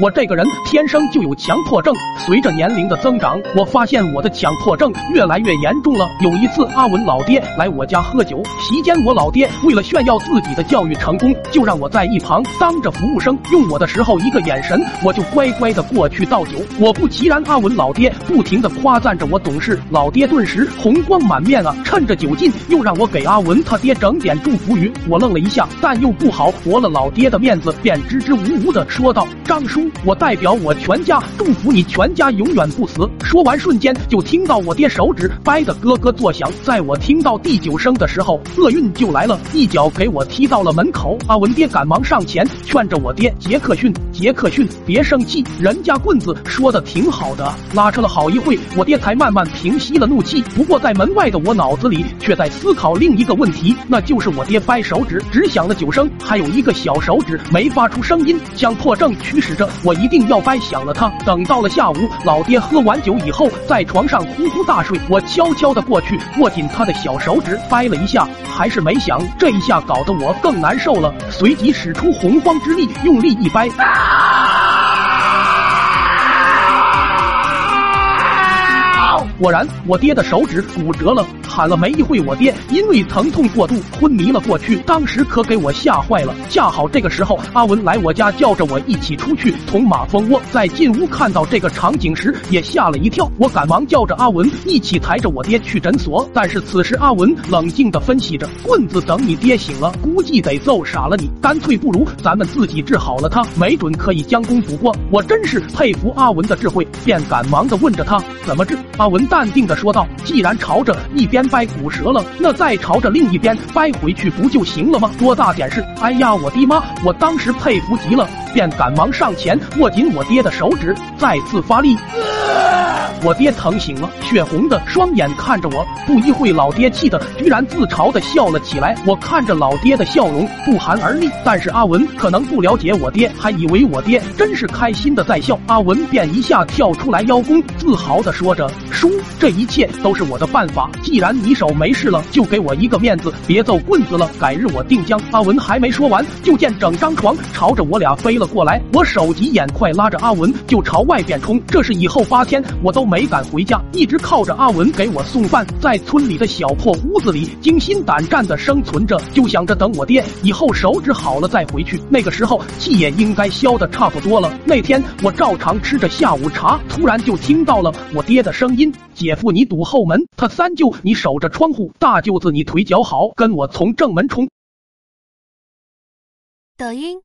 我这个人天生就有强迫症，随着年龄的增长，我发现我的强迫症越来越严重了。有一次，阿文老爹来我家喝酒，席间我老爹为了炫耀自己的教育成功，就让我在一旁当着服务生用我的时候，一个眼神我就乖乖的过去倒酒。果不其然，阿文老爹不停的夸赞着我懂事，老爹顿时红光满面啊！趁着酒劲，又让我给阿文他爹整点祝福语。我愣了一下，但又不好驳了老爹的面子，便支支吾吾的说道：“张叔，我代表我全家祝福你全家永远不死。”说完，瞬间就听到我爹手指掰得咯咯作响。在我听到第九声的时候，厄运就来了，一脚给我踢到了门口。阿文爹赶忙上前劝着我爹：“杰克逊，杰克逊，别生气，人家棍子说的挺好的。”拉扯了好一会，我爹才慢慢平息了怒气。不过在门外的我脑子里却在思考另一个问题，那就是我爹掰手指只响了九声，还有一个小手指没发出声音。强迫症驱使着我一定要掰响了它。等到了下午，老爹喝完酒以后，在床上呼呼大睡，我悄悄的过去握紧他的小手指，掰了一下，还是没响。这一下搞得我更难受了，随即使出洪荒之力，用力一掰。果然，我爹的手指骨折了。喊了没一会，我爹因为疼痛过度昏迷了过去。当时可给我吓坏了。恰好这个时候，阿文来我家叫着我一起出去捅马蜂窝。在进屋看到这个场景时，也吓了一跳。我赶忙叫着阿文一起抬着我爹去诊所。但是此时阿文冷静地分析着，棍子等你爹醒了，估计得揍傻了你。干脆不如咱们自己治好了他，没准可以将功补过。我真是佩服阿文的智慧，便赶忙的问着他怎么治。阿文淡定的说道：“既然朝着一边。”掰骨折了，那再朝着另一边掰回去不就行了吗？多大点事？哎呀，我滴妈！我当时佩服极了，便赶忙上前握紧我爹的手指，再次发力。我爹疼醒了，血红的双眼看着我。不一会，老爹气得居然自嘲的笑了起来。我看着老爹的笑容，不寒而栗。但是阿文可能不了解我爹，还以为我爹真是开心的在笑。阿文便一下跳出来邀功，自豪的说着：“叔，这一切都是我的办法。既然你手没事了，就给我一个面子，别揍棍子了。改日我定将。”阿文还没说完，就见整张床朝着我俩飞了过来。我手疾眼快，拉着阿文就朝外边冲。这是以后八天我都。没敢回家，一直靠着阿文给我送饭，在村里的小破屋子里惊心胆战的生存着，就想着等我爹以后手指好了再回去，那个时候气也应该消的差不多了。那天我照常吃着下午茶，突然就听到了我爹的声音：“姐夫，你堵后门；他三舅，你守着窗户；大舅子，你腿脚好，跟我从正门冲。”抖音。